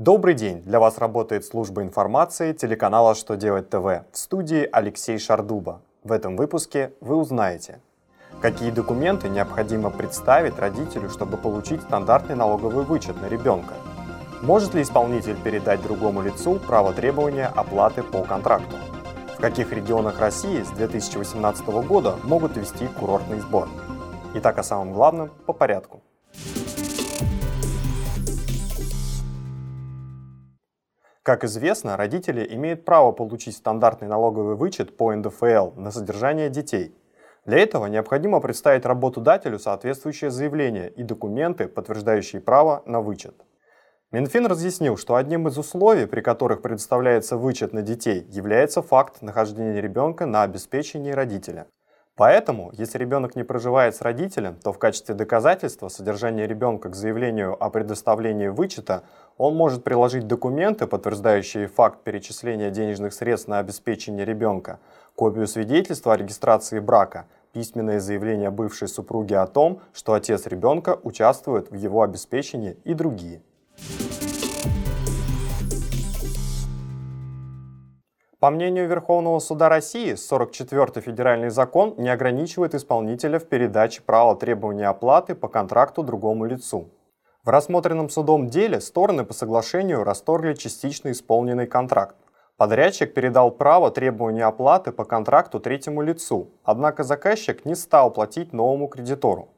Добрый день! Для вас работает служба информации телеканала «Что делать ТВ» в студии Алексей Шардуба. В этом выпуске вы узнаете, какие документы необходимо представить родителю, чтобы получить стандартный налоговый вычет на ребенка, может ли исполнитель передать другому лицу право требования оплаты по контракту, в каких регионах России с 2018 года могут ввести курортный сбор. Итак, о самом главном по порядку. Как известно, родители имеют право получить стандартный налоговый вычет по НДФЛ на содержание детей. Для этого необходимо представить работодателю соответствующее заявление и документы, подтверждающие право на вычет. Минфин разъяснил, что одним из условий, при которых предоставляется вычет на детей, является факт нахождения ребенка на обеспечении родителя. Поэтому, если ребенок не проживает с родителем, то в качестве доказательства содержания ребенка к заявлению о предоставлении вычета он может приложить документы, подтверждающие факт перечисления денежных средств на обеспечение ребенка, копию свидетельства о регистрации брака, письменное заявление бывшей супруги о том, что отец ребенка участвует в его обеспечении и другие. По мнению Верховного суда России, 44-й федеральный закон не ограничивает исполнителя в передаче права требования оплаты по контракту другому лицу. В рассмотренном судом деле стороны по соглашению расторгли частично исполненный контракт. Подрядчик передал право требования оплаты по контракту третьему лицу, однако заказчик не стал платить новому кредитору.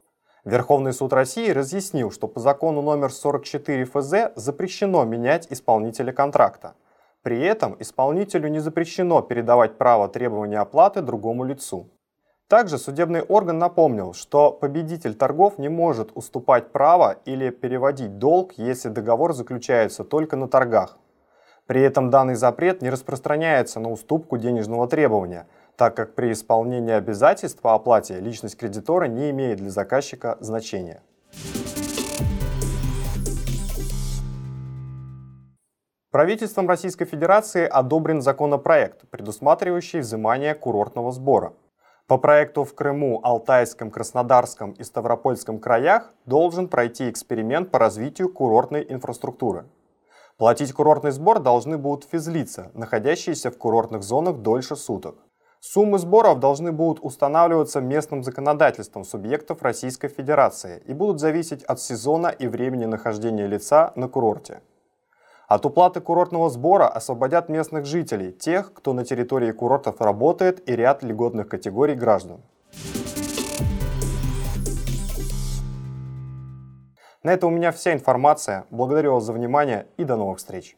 Верховный суд России разъяснил, что по закону номер 44 ФЗ запрещено менять исполнителя контракта. При этом исполнителю не запрещено передавать право требования оплаты другому лицу. Также судебный орган напомнил, что победитель торгов не может уступать право или переводить долг, если договор заключается только на торгах. При этом данный запрет не распространяется на уступку денежного требования, так как при исполнении обязательств по оплате личность кредитора не имеет для заказчика значения. Правительством Российской Федерации одобрен законопроект, предусматривающий взимание курортного сбора. По проекту в Крыму, Алтайском, Краснодарском и Ставропольском краях должен пройти эксперимент по развитию курортной инфраструктуры. Платить курортный сбор должны будут физлица, находящиеся в курортных зонах дольше суток. Суммы сборов должны будут устанавливаться местным законодательством субъектов Российской Федерации и будут зависеть от сезона и времени нахождения лица на курорте. От уплаты курортного сбора освободят местных жителей, тех, кто на территории курортов работает и ряд льготных категорий граждан. На этом у меня вся информация. Благодарю вас за внимание и до новых встреч.